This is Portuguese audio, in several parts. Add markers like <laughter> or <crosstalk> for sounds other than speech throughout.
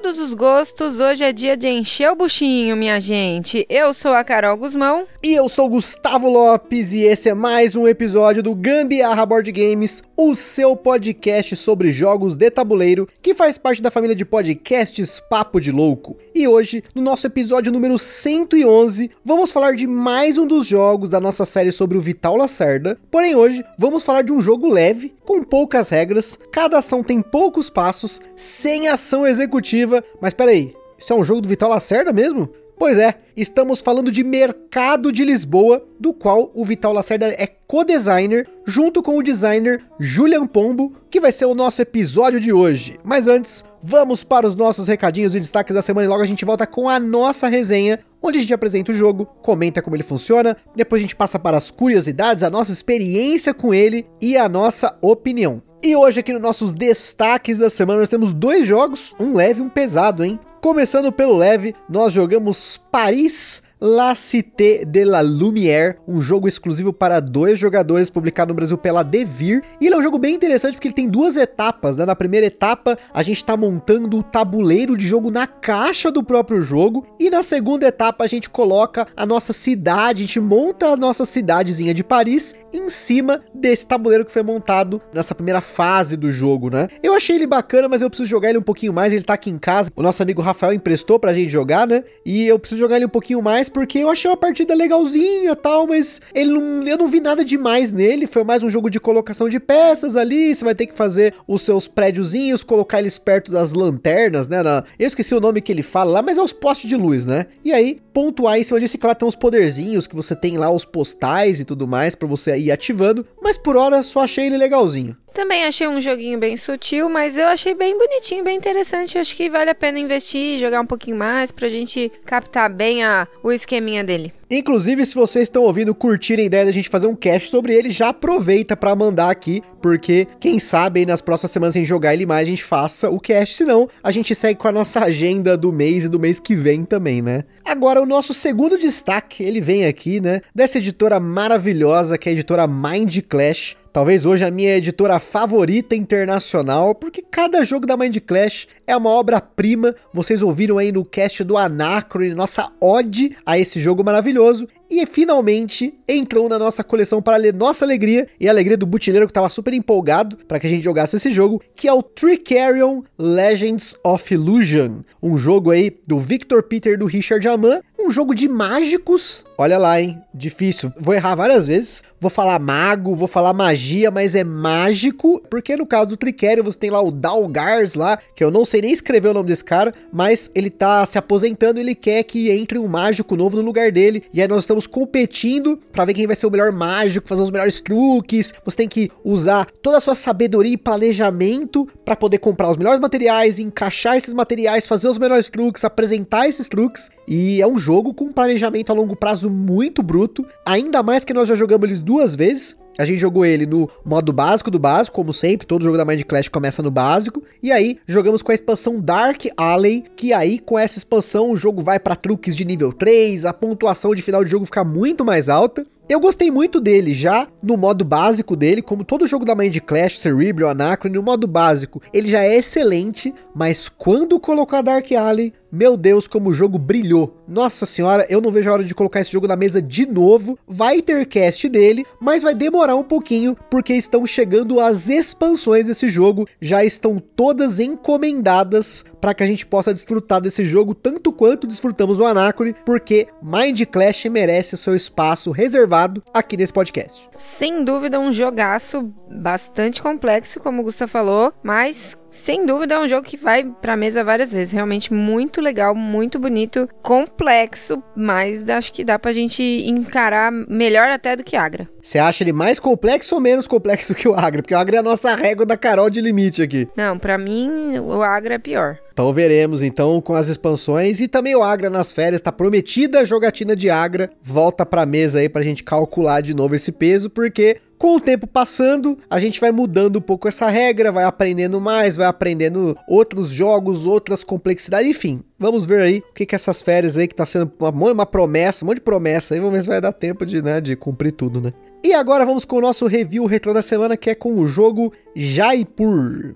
Todos os gostos, hoje é dia de encher o buchinho, minha gente. Eu sou a Carol Guzmão. E eu sou Gustavo Lopes e esse é mais um episódio do Gambiarra Board Games, o seu podcast sobre jogos de tabuleiro, que faz parte da família de podcasts Papo de Louco. E hoje, no nosso episódio número 111, vamos falar de mais um dos jogos da nossa série sobre o Vital Lacerda. Porém, hoje vamos falar de um jogo leve, com poucas regras, cada ação tem poucos passos, sem ação executiva. Mas peraí, isso é um jogo do Vital Lacerda mesmo? Pois é, estamos falando de Mercado de Lisboa, do qual o Vital Lacerda é co-designer, junto com o designer Julian Pombo, que vai ser o nosso episódio de hoje. Mas antes, vamos para os nossos recadinhos e destaques da semana e logo a gente volta com a nossa resenha, onde a gente apresenta o jogo, comenta como ele funciona, depois a gente passa para as curiosidades, a nossa experiência com ele e a nossa opinião. E hoje aqui nos nossos destaques da semana nós temos dois jogos, um leve e um pesado, hein? Começando pelo leve, nós jogamos Paris La Cité de la Lumière, um jogo exclusivo para dois jogadores, publicado no Brasil pela Devir. E ele é um jogo bem interessante porque ele tem duas etapas, né? Na primeira etapa, a gente está montando o tabuleiro de jogo na caixa do próprio jogo, e na segunda etapa a gente coloca a nossa cidade, a gente monta a nossa cidadezinha de Paris em cima desse tabuleiro que foi montado nessa primeira fase do jogo, né? Eu achei ele bacana, mas eu preciso jogar ele um pouquinho mais, ele tá aqui em casa. O nosso amigo Rafael emprestou pra gente jogar, né? E eu preciso jogar ele um pouquinho mais porque eu achei uma partida legalzinha tal, mas ele não, eu não vi nada demais nele. Foi mais um jogo de colocação de peças ali. Você vai ter que fazer os seus prédiozinhos, colocar eles perto das lanternas, né? Na, eu esqueci o nome que ele fala lá, mas é os postes de luz, né? E aí, pontuar em cima disso, claro, tem uns poderzinhos que você tem lá, os postais e tudo mais, para você ir ativando. Mas por hora, só achei ele legalzinho. Também achei um joguinho bem sutil, mas eu achei bem bonitinho, bem interessante. Acho que vale a pena investir, jogar um pouquinho mais pra gente captar bem a, o esqueminha dele. Inclusive, se vocês estão ouvindo, curtirem a ideia da gente fazer um cast sobre ele, já aproveita para mandar aqui, porque quem sabe nas próximas semanas em jogar ele mais a gente faça o cast, senão a gente segue com a nossa agenda do mês e do mês que vem também, né? Agora, o nosso segundo destaque, ele vem aqui, né, dessa editora maravilhosa que é a editora Mind Clash. Talvez hoje a minha editora favorita internacional, porque cada jogo da Mind Clash é uma obra-prima. Vocês ouviram aí no cast do Anacron, nossa ode a esse jogo maravilhoso. E finalmente entrou na nossa coleção para ler nossa alegria e a alegria do butileiro que estava super empolgado para que a gente jogasse esse jogo, que é o Tricarion Legends of Illusion, um jogo aí do Victor Peter do Richard Aman, um jogo de mágicos. Olha lá, hein? Difícil. Vou errar várias vezes. Vou falar mago, vou falar magia, mas é mágico, porque no caso do Tricarion você tem lá o Dalgars lá, que eu não sei nem escrever o nome desse cara, mas ele tá se aposentando ele quer que entre um mágico novo no lugar dele. E aí nós estamos competindo para ver quem vai ser o melhor mágico, fazer os melhores truques. Você tem que usar toda a sua sabedoria e planejamento para poder comprar os melhores materiais, encaixar esses materiais, fazer os melhores truques, apresentar esses truques. E é um jogo com um planejamento a longo prazo muito bruto, ainda mais que nós já jogamos eles duas vezes. A gente jogou ele no modo básico do básico, como sempre, todo jogo da Mind Clash começa no básico. E aí, jogamos com a expansão Dark Alley, que aí com essa expansão o jogo vai para truques de nível 3, a pontuação de final de jogo fica muito mais alta. Eu gostei muito dele já no modo básico dele, como todo jogo da Mind Clash, Cerebral, Anacron, no modo básico, ele já é excelente, mas quando colocar Dark Alley, meu Deus, como o jogo brilhou. Nossa senhora, eu não vejo a hora de colocar esse jogo na mesa de novo. Vai ter cast dele, mas vai demorar um pouquinho, porque estão chegando as expansões desse jogo. Já estão todas encomendadas para que a gente possa desfrutar desse jogo tanto quanto desfrutamos do Anacron, porque Mind Clash merece seu espaço reservado aqui nesse podcast. Sem dúvida, um jogaço bastante complexo, como o Gustavo falou, mas sem dúvida é um jogo que vai pra mesa várias vezes. Realmente muito legal, muito bonito, complexo, mas acho que dá pra gente encarar melhor até do que Agra. Você acha ele mais complexo ou menos complexo que o Agra? Porque o Agra é a nossa régua da Carol de limite aqui. Não, pra mim o Agra é pior. Então veremos então com as expansões e também o Agra nas férias, tá prometida a jogatina de Agra. Volta pra mesa aí pra gente calcular de novo esse peso, porque Com o tempo passando, a gente vai mudando um pouco essa regra, vai aprendendo mais, vai aprendendo outros jogos, outras complexidades, enfim. Vamos ver aí o que que essas férias aí que tá sendo uma, uma promessa, um monte de promessa aí, vamos ver se vai dar tempo de, né, de cumprir tudo, né? E agora vamos com o nosso review retrô da semana, que é com o jogo Jaipur.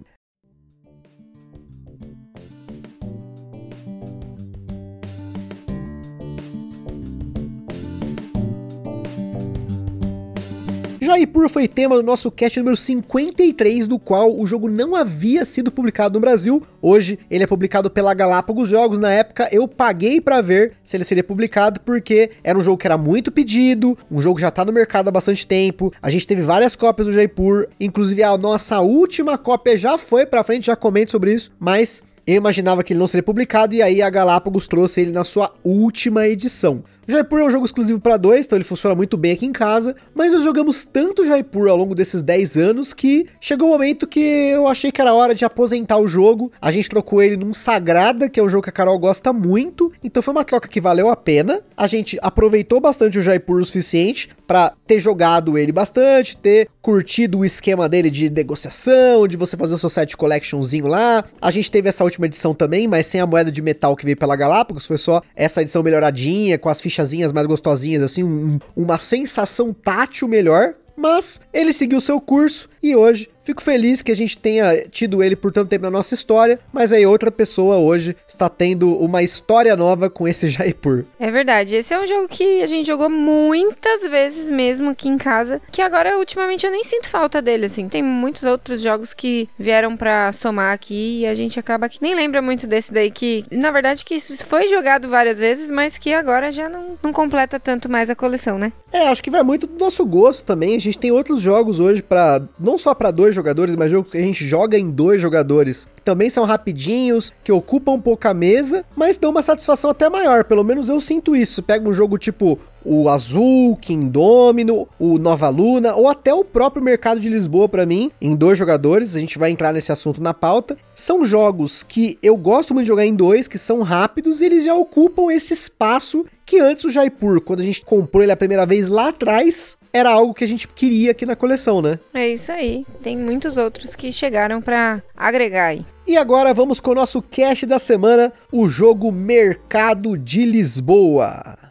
Jaipur foi tema do nosso cast número 53, do qual o jogo não havia sido publicado no Brasil. Hoje ele é publicado pela Galápagos Jogos. Na época eu paguei para ver se ele seria publicado, porque era um jogo que era muito pedido, um jogo que já tá no mercado há bastante tempo. A gente teve várias cópias do Jaipur, inclusive a nossa última cópia já foi pra frente, já comento sobre isso, mas eu imaginava que ele não seria publicado e aí a Galápagos trouxe ele na sua última edição. Jaipur é um jogo exclusivo para dois, então ele funciona muito bem aqui em casa, mas nós jogamos tanto Jaipur ao longo desses 10 anos que chegou o um momento que eu achei que era hora de aposentar o jogo. A gente trocou ele num Sagrada, que é um jogo que a Carol gosta muito, então foi uma troca que valeu a pena. A gente aproveitou bastante o Jaipur o suficiente para ter jogado ele bastante, ter curtido o esquema dele de negociação, de você fazer o seu set collectionzinho lá. A gente teve essa última edição também, mas sem a moeda de metal que veio pela Galápagos, foi só essa edição melhoradinha, com as fichas fichazinhas mais gostosinhas, assim, um, uma sensação tátil melhor. Mas ele seguiu seu curso e hoje Fico feliz que a gente tenha tido ele por tanto tempo na nossa história, mas aí outra pessoa hoje está tendo uma história nova com esse <laughs> Jaipur. É verdade, esse é um jogo que a gente jogou muitas vezes mesmo aqui em casa, que agora ultimamente eu nem sinto falta dele, assim. Tem muitos outros jogos que vieram para somar aqui e a gente acaba que nem lembra muito desse daí que, na verdade, que isso foi jogado várias vezes, mas que agora já não, não completa tanto mais a coleção, né? É, acho que vai muito do nosso gosto também. A gente tem outros jogos hoje para não só para dois jogadores, mas jogos que a gente joga em dois jogadores. Também são rapidinhos, que ocupam um pouco a mesa, mas dão uma satisfação até maior. Pelo menos eu sinto isso. Pega um jogo tipo o Azul, King Domino, o Nova Luna, ou até o próprio Mercado de Lisboa para mim, em dois jogadores, a gente vai entrar nesse assunto na pauta. São jogos que eu gosto muito de jogar em dois, que são rápidos e eles já ocupam esse espaço que antes o Jaipur, quando a gente comprou ele a primeira vez lá atrás, era algo que a gente queria aqui na coleção, né? É isso aí. Tem muitos outros que chegaram para agregar aí. E agora vamos com o nosso cast da semana, o jogo Mercado de Lisboa.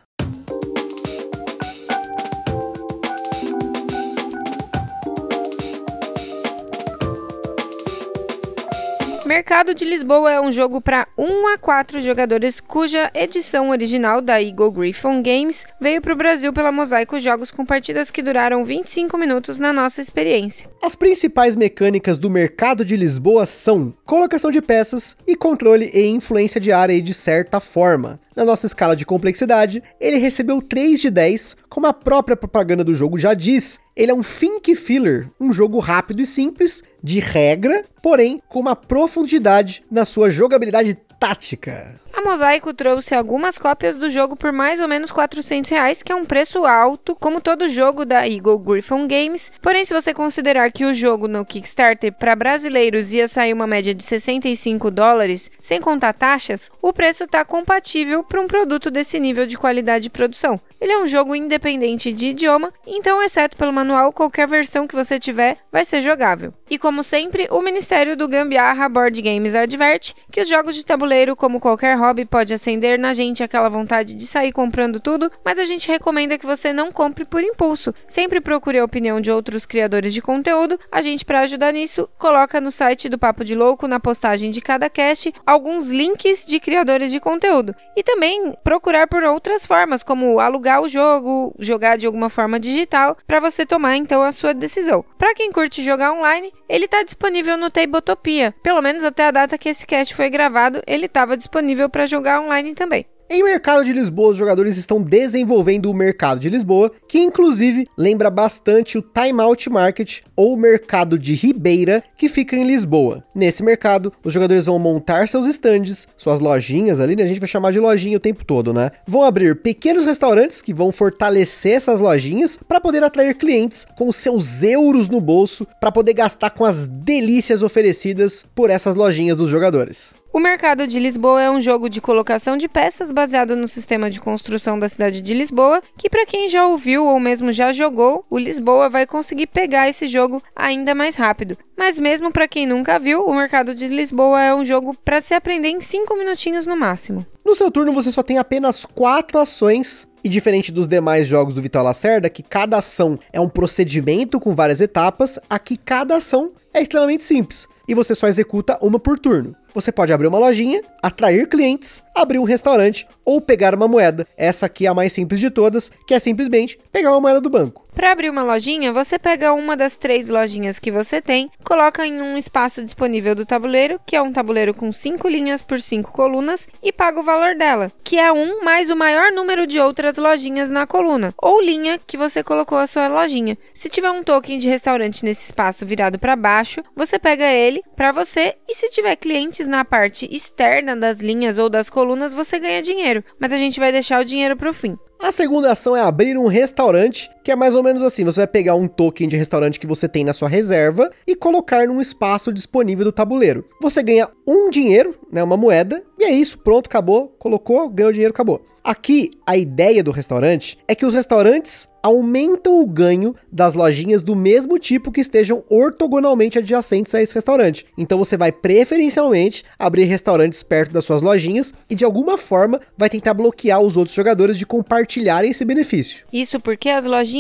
Mercado de Lisboa é um jogo para 1 a 4 jogadores cuja edição original da Eagle Griffon Games veio para o Brasil pela Mosaico Jogos com partidas que duraram 25 minutos na nossa experiência. As principais mecânicas do Mercado de Lisboa são colocação de peças e controle e influência de área de certa forma. Na nossa escala de complexidade, ele recebeu 3 de 10, como a própria propaganda do jogo já diz. Ele é um think filler, um jogo rápido e simples, de regra, porém com uma profundidade na sua jogabilidade tática. A Mosaico trouxe algumas cópias do jogo por mais ou menos 400 reais, que é um preço alto, como todo jogo da Eagle Griffon Games. Porém, se você considerar que o jogo no Kickstarter para brasileiros ia sair uma média de 65 dólares, sem contar taxas, o preço está compatível para um produto desse nível de qualidade de produção. Ele é um jogo independente de idioma, então, exceto pelo manual, qualquer versão que você tiver vai ser jogável. E como sempre, o Ministério do Gambiarra Board Games adverte que os jogos de tabuleiro, como qualquer hobby, pode acender na gente aquela vontade de sair comprando tudo, mas a gente recomenda que você não compre por impulso. Sempre procure a opinião de outros criadores de conteúdo. A gente, para ajudar nisso, coloca no site do Papo de Louco, na postagem de cada cast, alguns links de criadores de conteúdo. E também procurar por outras formas, como alugar alugar o jogo, jogar de alguma forma digital, para você tomar então a sua decisão. Para quem curte jogar online, ele está disponível no Tabletopia. Pelo menos até a data que esse cast foi gravado, ele estava disponível para jogar online também. Em Mercado de Lisboa, os jogadores estão desenvolvendo o Mercado de Lisboa, que inclusive lembra bastante o Time Out Market ou Mercado de Ribeira, que fica em Lisboa. Nesse mercado, os jogadores vão montar seus estandes, suas lojinhas ali, né? A gente vai chamar de lojinha o tempo todo, né? Vão abrir pequenos restaurantes que vão fortalecer essas lojinhas para poder atrair clientes com seus euros no bolso para poder gastar com as delícias oferecidas por essas lojinhas dos jogadores. O Mercado de Lisboa é um jogo de colocação de peças baseado no sistema de construção da cidade de Lisboa, que para quem já ouviu ou mesmo já jogou, o Lisboa vai conseguir pegar esse jogo ainda mais rápido. Mas mesmo para quem nunca viu, o Mercado de Lisboa é um jogo para se aprender em 5 minutinhos no máximo. No seu turno você só tem apenas quatro ações e diferente dos demais jogos do Vitor Lacerda, que cada ação é um procedimento com várias etapas, aqui cada ação é extremamente simples e você só executa uma por turno. Você pode abrir uma lojinha, atrair clientes, abrir um restaurante ou pegar uma moeda. Essa aqui é a mais simples de todas, que é simplesmente pegar uma moeda do banco. Para abrir uma lojinha, você pega uma das três lojinhas que você tem, coloca em um espaço disponível do tabuleiro, que é um tabuleiro com cinco linhas por cinco colunas, e paga o valor dela, que é um mais o maior número de outras lojinhas na coluna, ou linha que você colocou a sua lojinha. Se tiver um token de restaurante nesse espaço virado para baixo, você pega ele para você, e se tiver clientes na parte externa das linhas ou das colunas, você ganha dinheiro, mas a gente vai deixar o dinheiro para o fim. A segunda ação é abrir um restaurante, que é mais ou menos assim: você vai pegar um token de restaurante que você tem na sua reserva e colocar num espaço disponível do tabuleiro. Você ganha um dinheiro, né, uma moeda, e é isso, pronto, acabou, colocou, ganhou dinheiro, acabou. Aqui, a ideia do restaurante é que os restaurantes aumentam o ganho das lojinhas do mesmo tipo que estejam ortogonalmente adjacentes a esse restaurante. Então você vai preferencialmente abrir restaurantes perto das suas lojinhas e de alguma forma vai tentar bloquear os outros jogadores de compartilharem esse benefício. Isso porque as lojinhas,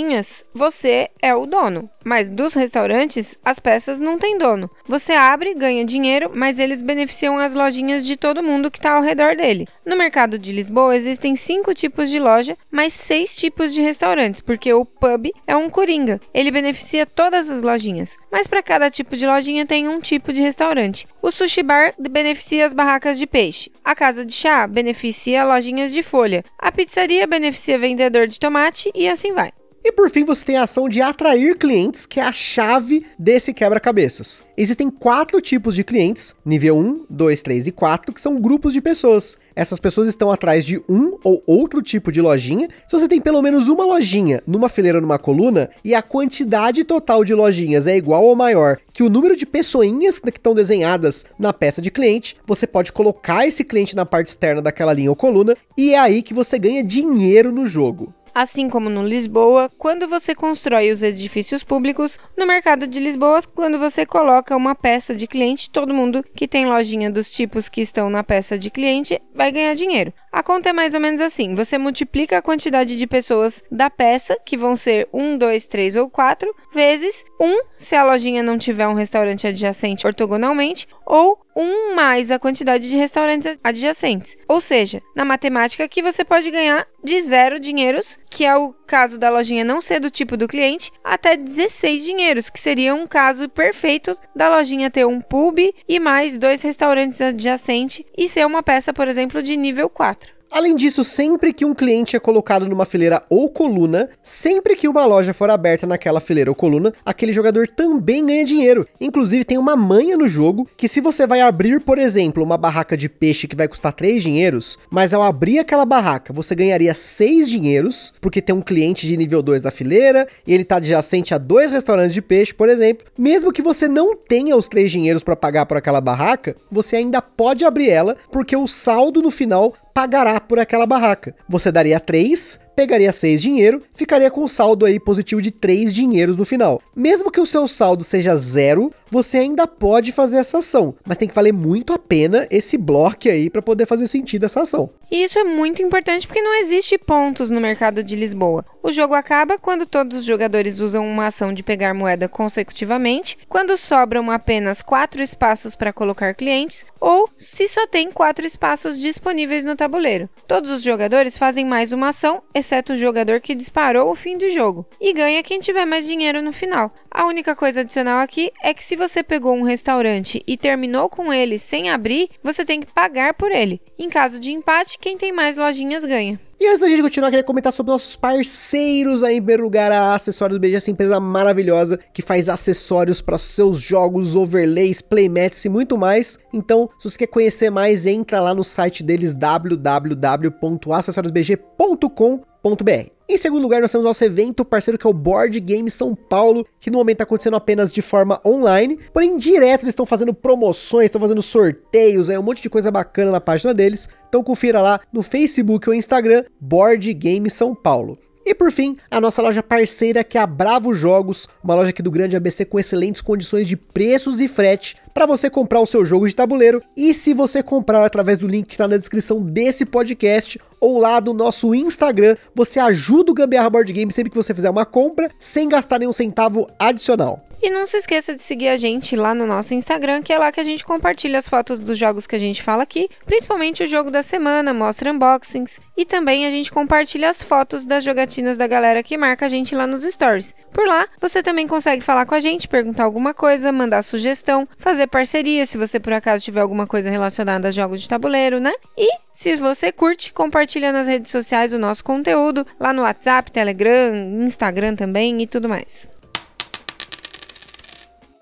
você é o dono, mas dos restaurantes, as peças não têm dono. Você abre, ganha dinheiro, mas eles beneficiam as lojinhas de todo mundo que está ao redor dele. No mercado de Lisboa existem cinco tipos de loja, mais seis tipos de restaurantes, porque o pub é um coringa. Ele beneficia todas as lojinhas, mas para cada tipo de lojinha tem um tipo de restaurante. O sushi bar beneficia as barracas de peixe. A casa de chá beneficia lojinhas de folha. A pizzaria beneficia vendedor de tomate e assim vai. E por fim, você tem a ação de atrair clientes, que é a chave desse quebra-cabeças. Existem quatro tipos de clientes, nível 1, 2, 3 e 4, que são grupos de pessoas. Essas pessoas estão atrás de um ou outro tipo de lojinha. Se você tem pelo menos uma lojinha numa fileira numa coluna e a quantidade total de lojinhas é igual ou maior que o número de pessoinhas que estão desenhadas na peça de cliente, você pode colocar esse cliente na parte externa daquela linha ou coluna e é aí que você ganha dinheiro no jogo. Assim como no Lisboa, quando você constrói os edifícios públicos, no mercado de Lisboa, quando você coloca uma peça de cliente, todo mundo que tem lojinha dos tipos que estão na peça de cliente vai ganhar dinheiro. A conta é mais ou menos assim: você multiplica a quantidade de pessoas da peça, que vão ser 1, 2, 3 ou 4, vezes 1, se a lojinha não tiver um restaurante adjacente ortogonalmente, ou 1 mais a quantidade de restaurantes adjacentes. Ou seja, na matemática aqui você pode ganhar de zero dinheiros, que é o caso da lojinha não ser do tipo do cliente, até 16 dinheiros, que seria um caso perfeito da lojinha ter um pub e mais dois restaurantes adjacentes e ser uma peça, por exemplo, de nível 4. Além disso, sempre que um cliente é colocado numa fileira ou coluna, sempre que uma loja for aberta naquela fileira ou coluna, aquele jogador também ganha dinheiro. Inclusive, tem uma manha no jogo que, se você vai abrir, por exemplo, uma barraca de peixe que vai custar 3 dinheiros, mas ao abrir aquela barraca você ganharia 6 dinheiros, porque tem um cliente de nível 2 da fileira e ele está adjacente a dois restaurantes de peixe, por exemplo. Mesmo que você não tenha os 3 dinheiros para pagar por aquela barraca, você ainda pode abrir ela, porque o saldo no final pagará por aquela barraca. Você daria 3, pegaria 6 dinheiro, ficaria com um saldo aí positivo de 3 dinheiros no final. Mesmo que o seu saldo seja zero, você ainda pode fazer essa ação, mas tem que valer muito a pena esse bloco aí para poder fazer sentido essa ação. E isso é muito importante porque não existe pontos no mercado de Lisboa. O jogo acaba quando todos os jogadores usam uma ação de pegar moeda consecutivamente, quando sobram apenas quatro espaços para colocar clientes, ou se só tem quatro espaços disponíveis no tabuleiro. Todos os jogadores fazem mais uma ação, o jogador que disparou o fim do jogo, e ganha quem tiver mais dinheiro no final. A única coisa adicional aqui é que se você pegou um restaurante e terminou com ele sem abrir, você tem que pagar por ele. Em caso de empate, quem tem mais lojinhas ganha. E antes da gente continuar, queria comentar sobre nossos parceiros aí, em primeiro lugar, a Acessórios BG, essa empresa maravilhosa que faz acessórios para seus jogos, overlays, playmats e muito mais. Então, se você quer conhecer mais, entra lá no site deles www.acessoriosbg.com.br. Em segundo lugar, nós temos nosso evento parceiro que é o Board Game São Paulo, que no momento está acontecendo apenas de forma online, porém direto eles estão fazendo promoções, estão fazendo sorteios, é um monte de coisa bacana na página deles. Então confira lá no Facebook ou Instagram Board Game São Paulo. E por fim, a nossa loja parceira que é a Bravo Jogos, uma loja aqui do Grande ABC com excelentes condições de preços e frete para você comprar o seu jogo de tabuleiro. E se você comprar através do link que está na descrição desse podcast ou lá do nosso Instagram, você ajuda o Gambiarra Board Game sempre que você fizer uma compra sem gastar nenhum centavo adicional. E não se esqueça de seguir a gente lá no nosso Instagram, que é lá que a gente compartilha as fotos dos jogos que a gente fala aqui, principalmente o jogo da semana, mostra unboxings e também a gente compartilha as fotos das jogatinas da galera que marca a gente lá nos stories. Por lá, você também consegue falar com a gente, perguntar alguma coisa, mandar sugestão, fazer parceria se você por acaso tiver alguma coisa relacionada a jogos de tabuleiro, né? E se você curte, compartilha nas redes sociais o nosso conteúdo, lá no WhatsApp, Telegram, Instagram também e tudo mais.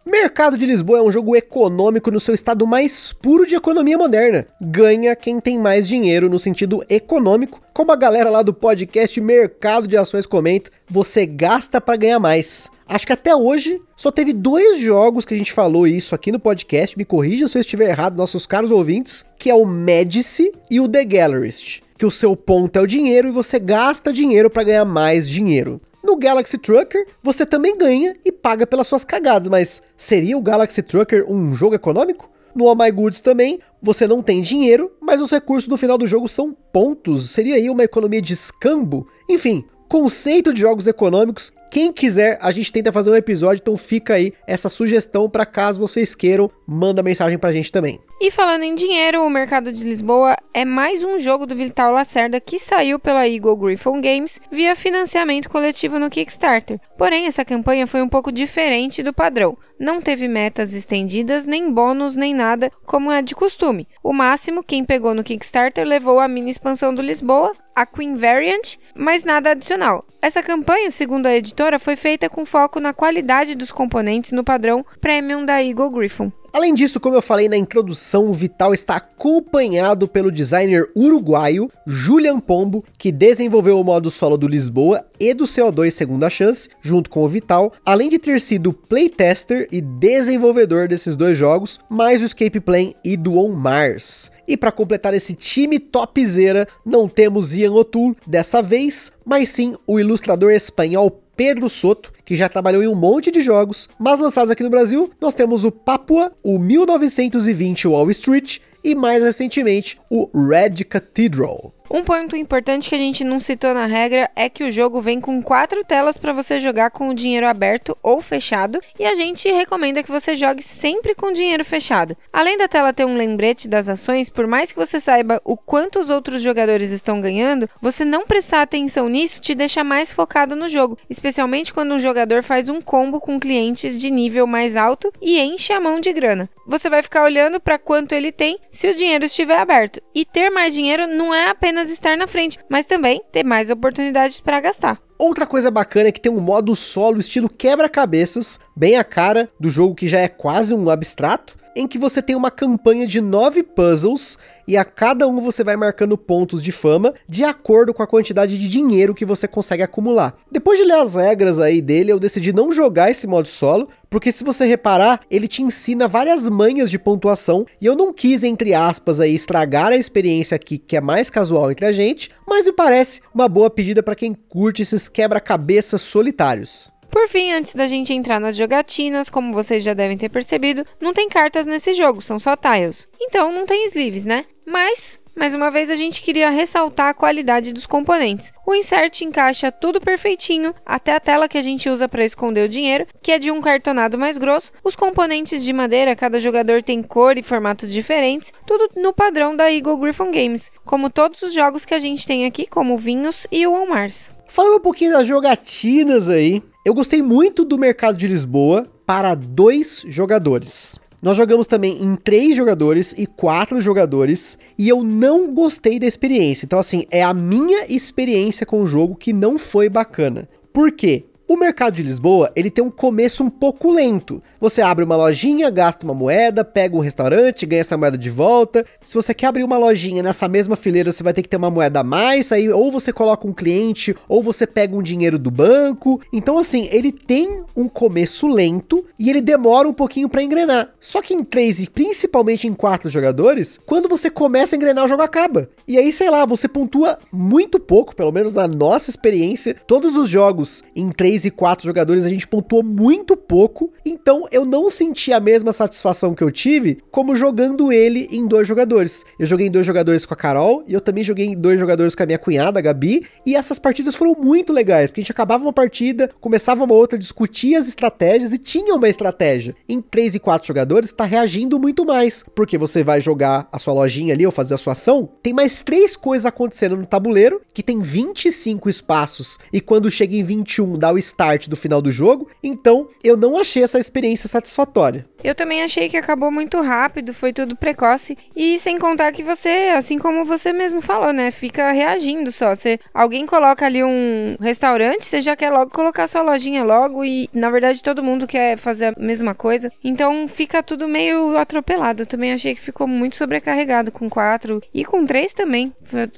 Mercado de Lisboa é um jogo econômico no seu estado mais puro de economia moderna. Ganha quem tem mais dinheiro no sentido econômico, como a galera lá do podcast Mercado de Ações comenta, você gasta para ganhar mais. Acho que até hoje só teve dois jogos que a gente falou isso aqui no podcast, me corrija se eu estiver errado, nossos caros ouvintes, que é o Medici e o The Gallerist, que o seu ponto é o dinheiro e você gasta dinheiro para ganhar mais dinheiro. No Galaxy Trucker, você também ganha e paga pelas suas cagadas, mas seria o Galaxy Trucker um jogo econômico? No All My Goods também, você não tem dinheiro, mas os recursos no final do jogo são pontos. Seria aí uma economia de escambo? Enfim, conceito de jogos econômicos. Quem quiser, a gente tenta fazer um episódio, então fica aí essa sugestão para caso vocês queiram, manda mensagem pra gente também. E falando em dinheiro, o mercado de Lisboa é mais um jogo do Vital Lacerda que saiu pela Eagle Griffon Games via financiamento coletivo no Kickstarter. Porém, essa campanha foi um pouco diferente do padrão. Não teve metas estendidas, nem bônus, nem nada, como é de costume. O máximo, quem pegou no Kickstarter levou a mini expansão do Lisboa, a Queen Variant, mas nada adicional. Essa campanha, segundo a editora, foi feita com foco na qualidade dos componentes no padrão Premium da Eagle Griffon. Além disso, como eu falei na introdução, o Vital está acompanhado pelo designer uruguaio Julian Pombo, que desenvolveu o modo solo do Lisboa e do CO2 Segunda Chance, junto com o Vital, além de ter sido playtester e desenvolvedor desses dois jogos, mais o Escape Plane e do On Mars. E para completar esse time topzera, não temos Ian O'Toole dessa vez, mas sim o ilustrador espanhol Pedro Soto, que já trabalhou em um monte de jogos, mas lançados aqui no Brasil, nós temos o Papua, o 1920 Wall Street e mais recentemente o Red Cathedral. Um ponto importante que a gente não citou na regra é que o jogo vem com quatro telas para você jogar com o dinheiro aberto ou fechado, e a gente recomenda que você jogue sempre com dinheiro fechado. Além da tela ter um lembrete das ações, por mais que você saiba o quanto os outros jogadores estão ganhando, você não prestar atenção nisso te deixa mais focado no jogo, especialmente quando um jogador faz um combo com clientes de nível mais alto e enche a mão de grana. Você vai ficar olhando para quanto ele tem se o dinheiro estiver aberto. E ter mais dinheiro não é apenas apenas estar na frente, mas também ter mais oportunidades para gastar. Outra coisa bacana é que tem um modo solo estilo quebra-cabeças, bem a cara do jogo que já é quase um abstrato, em que você tem uma campanha de nove puzzles e a cada um você vai marcando pontos de fama de acordo com a quantidade de dinheiro que você consegue acumular. Depois de ler as regras aí dele, eu decidi não jogar esse modo solo, porque se você reparar, ele te ensina várias manhas de pontuação e eu não quis, entre aspas, aí estragar a experiência aqui que é mais casual entre a gente, mas me parece uma boa pedida para quem curte esses quebra-cabeças solitários. Por fim, antes da gente entrar nas jogatinas, como vocês já devem ter percebido, não tem cartas nesse jogo, são só tiles. Então não tem sleeves, né? Mas mais uma vez a gente queria ressaltar a qualidade dos componentes. O insert encaixa tudo perfeitinho, até a tela que a gente usa para esconder o dinheiro, que é de um cartonado mais grosso. Os componentes de madeira, cada jogador tem cor e formatos diferentes, tudo no padrão da Eagle Griffon Games, como todos os jogos que a gente tem aqui, como Vinhos e o On Mars. Falando um pouquinho das jogatinas aí, eu gostei muito do mercado de Lisboa para dois jogadores. Nós jogamos também em três jogadores e quatro jogadores e eu não gostei da experiência. Então, assim, é a minha experiência com o jogo que não foi bacana. Por quê? O mercado de Lisboa, ele tem um começo um pouco lento. Você abre uma lojinha, gasta uma moeda, pega um restaurante, ganha essa moeda de volta. Se você quer abrir uma lojinha nessa mesma fileira, você vai ter que ter uma moeda a mais, aí ou você coloca um cliente, ou você pega um dinheiro do banco. Então assim, ele tem um começo lento e ele demora um pouquinho para engrenar. Só que em 3 e principalmente em 4 jogadores, quando você começa a engrenar, o jogo acaba. E aí, sei lá, você pontua muito pouco, pelo menos na nossa experiência. Todos os jogos em 3 3 e 4 jogadores a gente pontuou muito pouco, então eu não senti a mesma satisfação que eu tive como jogando ele em dois jogadores. Eu joguei em dois jogadores com a Carol e eu também joguei em dois jogadores com a minha cunhada, a Gabi, e essas partidas foram muito legais, porque a gente acabava uma partida, começava uma outra, discutia as estratégias e tinha uma estratégia. Em 3 e 4 jogadores tá reagindo muito mais, porque você vai jogar a sua lojinha ali ou fazer a sua ação, tem mais três coisas acontecendo no tabuleiro, que tem 25 espaços, e quando chega em 21 dá o start do final do jogo, então eu não achei essa experiência satisfatória. Eu também achei que acabou muito rápido, foi tudo precoce e sem contar que você, assim como você mesmo falou, né, fica reagindo só. Você, alguém coloca ali um restaurante, você já quer logo colocar sua lojinha logo e na verdade todo mundo quer fazer a mesma coisa. Então fica tudo meio atropelado. Eu também achei que ficou muito sobrecarregado com quatro e com três também.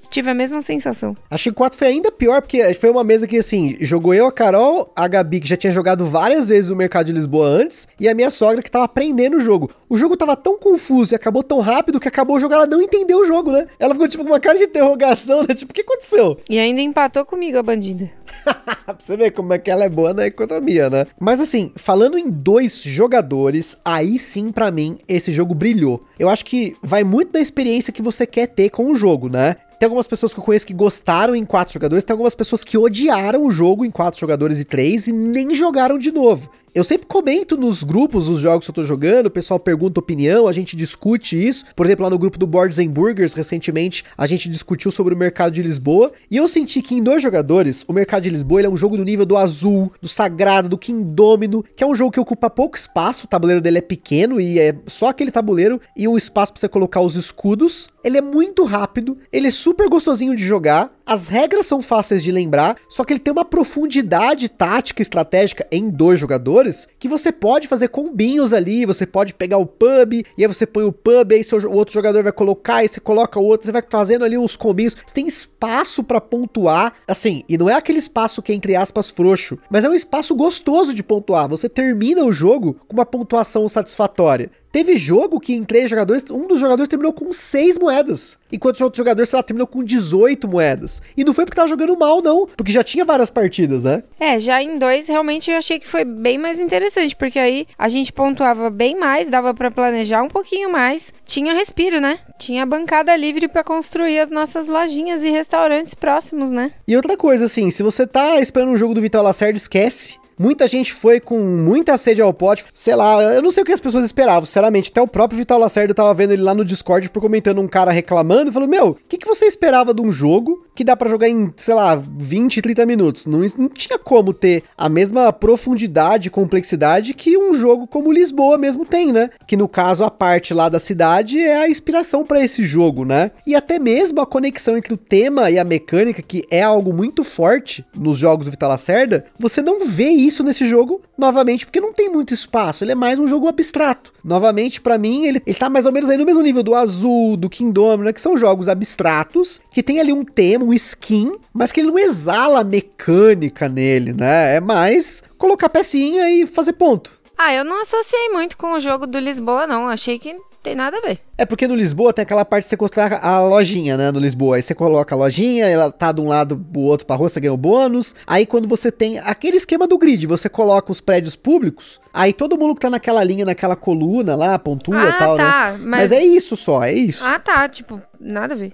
Tive a mesma sensação. Achei que quatro foi ainda pior porque foi uma mesa que assim, jogou eu, a Carol, a Gabi que já tinha jogado várias vezes no mercado de Lisboa antes e a minha sogra que tava aprendendo o jogo. O jogo tava tão confuso e acabou tão rápido que acabou o jogo, ela não entendeu o jogo, né? Ela ficou tipo com uma cara de interrogação, né? Tipo, o que aconteceu? E ainda empatou comigo a bandida. <laughs> pra você ver como é que ela é boa na economia, né? Mas assim, falando em dois jogadores, aí sim para mim esse jogo brilhou. Eu acho que vai muito da experiência que você quer ter com o jogo, né? Tem algumas pessoas que eu conheço que gostaram em quatro jogadores, tem algumas pessoas que odiaram o jogo em quatro jogadores e três e nem jogaram de novo. Eu sempre comento nos grupos os jogos que eu tô jogando, o pessoal pergunta opinião, a gente discute isso. Por exemplo, lá no grupo do Boards and Burgers, recentemente, a gente discutiu sobre o mercado de Lisboa. E eu senti que em dois jogadores, o mercado de Lisboa é um jogo do nível do azul, do sagrado, do Kingdomino, que é um jogo que ocupa pouco espaço, o tabuleiro dele é pequeno e é só aquele tabuleiro e um espaço para você colocar os escudos. Ele é muito rápido, ele é super gostosinho de jogar, as regras são fáceis de lembrar, só que ele tem uma profundidade tática e estratégica em dois jogadores que você pode fazer combinhos ali, você pode pegar o pub, e aí você põe o pub, aí seu, o outro jogador vai colocar, e você coloca o outro, você vai fazendo ali uns combinhos. Você tem espaço para pontuar, assim, e não é aquele espaço que é entre aspas frouxo, mas é um espaço gostoso de pontuar. Você termina o jogo com uma pontuação satisfatória. Teve jogo que em três jogadores, um dos jogadores terminou com seis moedas. Enquanto o outro jogador, sei lá, terminou com 18 moedas. E não foi porque tava jogando mal, não. Porque já tinha várias partidas, né? É, já em dois, realmente eu achei que foi bem mais interessante. Porque aí a gente pontuava bem mais, dava para planejar um pouquinho mais. Tinha respiro, né? Tinha bancada livre para construir as nossas lojinhas e restaurantes próximos, né? E outra coisa, assim, se você tá esperando um jogo do Vital Lacerda, esquece. Muita gente foi com muita sede ao pote. Sei lá, eu não sei o que as pessoas esperavam, sinceramente. Até o próprio Vital Lacerda tava vendo ele lá no Discord por comentando um cara reclamando e falou: Meu, o que, que você esperava de um jogo que dá para jogar em, sei lá, 20, 30 minutos? Não, não tinha como ter a mesma profundidade e complexidade que um jogo como Lisboa mesmo tem, né? Que no caso a parte lá da cidade é a inspiração para esse jogo, né? E até mesmo a conexão entre o tema e a mecânica, que é algo muito forte nos jogos do Vital Lacerda, você não vê isso isso nesse jogo, novamente, porque não tem muito espaço, ele é mais um jogo abstrato. Novamente, para mim, ele, ele tá mais ou menos aí no mesmo nível do Azul, do Kingdom, né, que são jogos abstratos, que tem ali um tema, um skin, mas que ele não exala mecânica nele, né? É mais colocar pecinha e fazer ponto. Ah, eu não associei muito com o jogo do Lisboa, não. Achei que tem nada a ver. É porque no Lisboa tem aquela parte de você construir a lojinha, né? No Lisboa. Aí você coloca a lojinha, ela tá de um lado pro outro pra rua, você ganha o bônus. Aí quando você tem aquele esquema do grid, você coloca os prédios públicos, aí todo mundo que tá naquela linha, naquela coluna lá, pontua e ah, tal, tá, né? Mas... mas é isso só, é isso. Ah, tá. Tipo, nada a ver.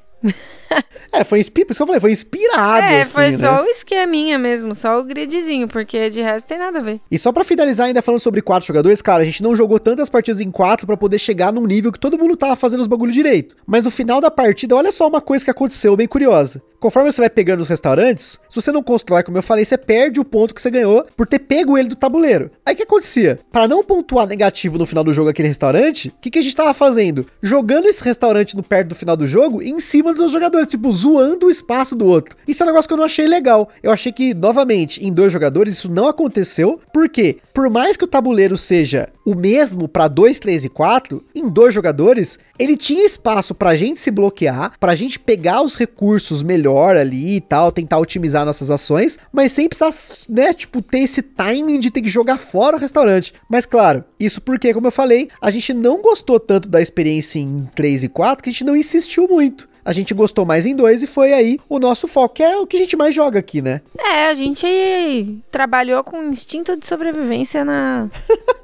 É, foi inspirado, isso que eu falei, foi inspirado. É, assim, foi né? só o esqueminha mesmo, só o gridzinho, porque de resto tem nada a ver. E só para finalizar, ainda falando sobre quatro jogadores, cara, a gente não jogou tantas partidas em quatro para poder chegar num nível que todo mundo tava fazendo os bagulho direito. Mas no final da partida, olha só uma coisa que aconteceu bem curiosa. Conforme você vai pegando os restaurantes, se você não constrói, como eu falei, você perde o ponto que você ganhou por ter pego ele do tabuleiro. Aí o que acontecia? Para não pontuar negativo no final do jogo aquele restaurante, o que, que a gente tava fazendo? Jogando esse restaurante no perto do final do jogo em cima dos outros jogadores, tipo, zoando o espaço do outro. Isso é um negócio que eu não achei legal. Eu achei que, novamente, em dois jogadores, isso não aconteceu. Por quê? Por mais que o tabuleiro seja o mesmo para 2, 3 e 4, em dois jogadores, ele tinha espaço pra gente se bloquear, pra gente pegar os recursos melhor ali e tal, tentar otimizar nossas ações, mas sem precisar, né, tipo, ter esse timing de ter que jogar fora o restaurante. Mas claro, isso porque, como eu falei, a gente não gostou tanto da experiência em 3 e 4 que a gente não insistiu muito a gente gostou mais em dois e foi aí o nosso foco, que é o que a gente mais joga aqui, né? É, a gente trabalhou com instinto de sobrevivência na,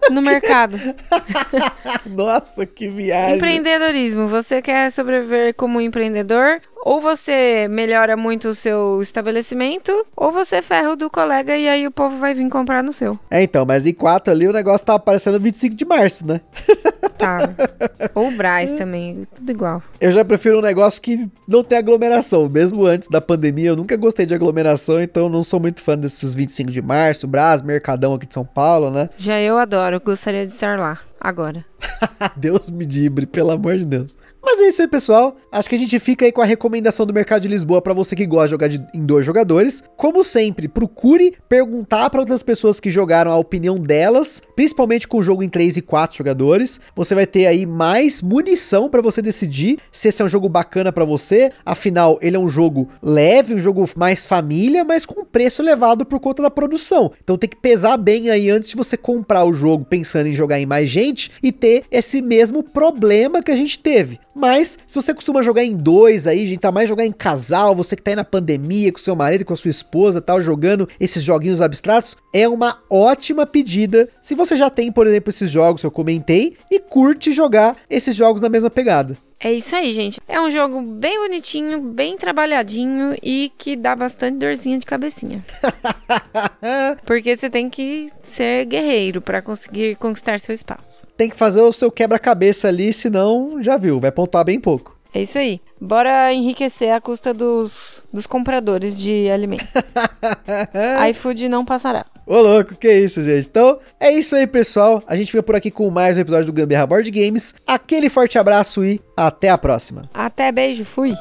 no mercado. <laughs> Nossa, que viagem. Empreendedorismo. Você quer sobreviver como empreendedor? Ou você melhora muito o seu estabelecimento, ou você ferra o do colega e aí o povo vai vir comprar no seu. É, então, mas em 4 ali o negócio tá aparecendo 25 de março, né? Tá. <laughs> Ou o Braz também, tudo igual. Eu já prefiro um negócio que não tem aglomeração. Mesmo antes da pandemia, eu nunca gostei de aglomeração, então não sou muito fã desses 25 de março, Brás, Mercadão aqui de São Paulo, né? Já eu adoro, gostaria de estar lá, agora. <laughs> Deus me dibre, pelo amor de Deus. Mas é isso aí, pessoal. Acho que a gente fica aí com a recomendação do mercado de Lisboa para você que gosta de jogar de, em dois jogadores. Como sempre, procure perguntar para outras pessoas que jogaram a opinião delas, principalmente com o jogo em 3 e 4 jogadores. Você vai ter aí mais munição para você decidir se esse é um jogo bacana para você. Afinal, ele é um jogo leve, um jogo mais família, mas com preço elevado por conta da produção. Então tem que pesar bem aí antes de você comprar o jogo pensando em jogar em mais gente e ter esse mesmo problema que a gente teve. Mas, se você costuma jogar em dois aí, gente, tá mais jogar em casal, você que tá aí na pandemia com seu marido, com a sua esposa, tal, jogando esses joguinhos abstratos, é uma ótima pedida. Se você já tem, por exemplo, esses jogos que eu comentei e curte jogar esses jogos na mesma pegada. É isso aí, gente. É um jogo bem bonitinho, bem trabalhadinho e que dá bastante dorzinha de cabecinha. <laughs> Porque você tem que ser guerreiro para conseguir conquistar seu espaço. Tem que fazer o seu quebra-cabeça ali, senão já viu, vai pontuar bem pouco. É isso aí. Bora enriquecer a custa dos, dos compradores de alimentos. <laughs> iFood não passará. Ô louco, que isso, gente. Então, é isso aí, pessoal. A gente fica por aqui com mais um episódio do Gambiarra Board Games. Aquele forte abraço e até a próxima. Até, beijo, fui.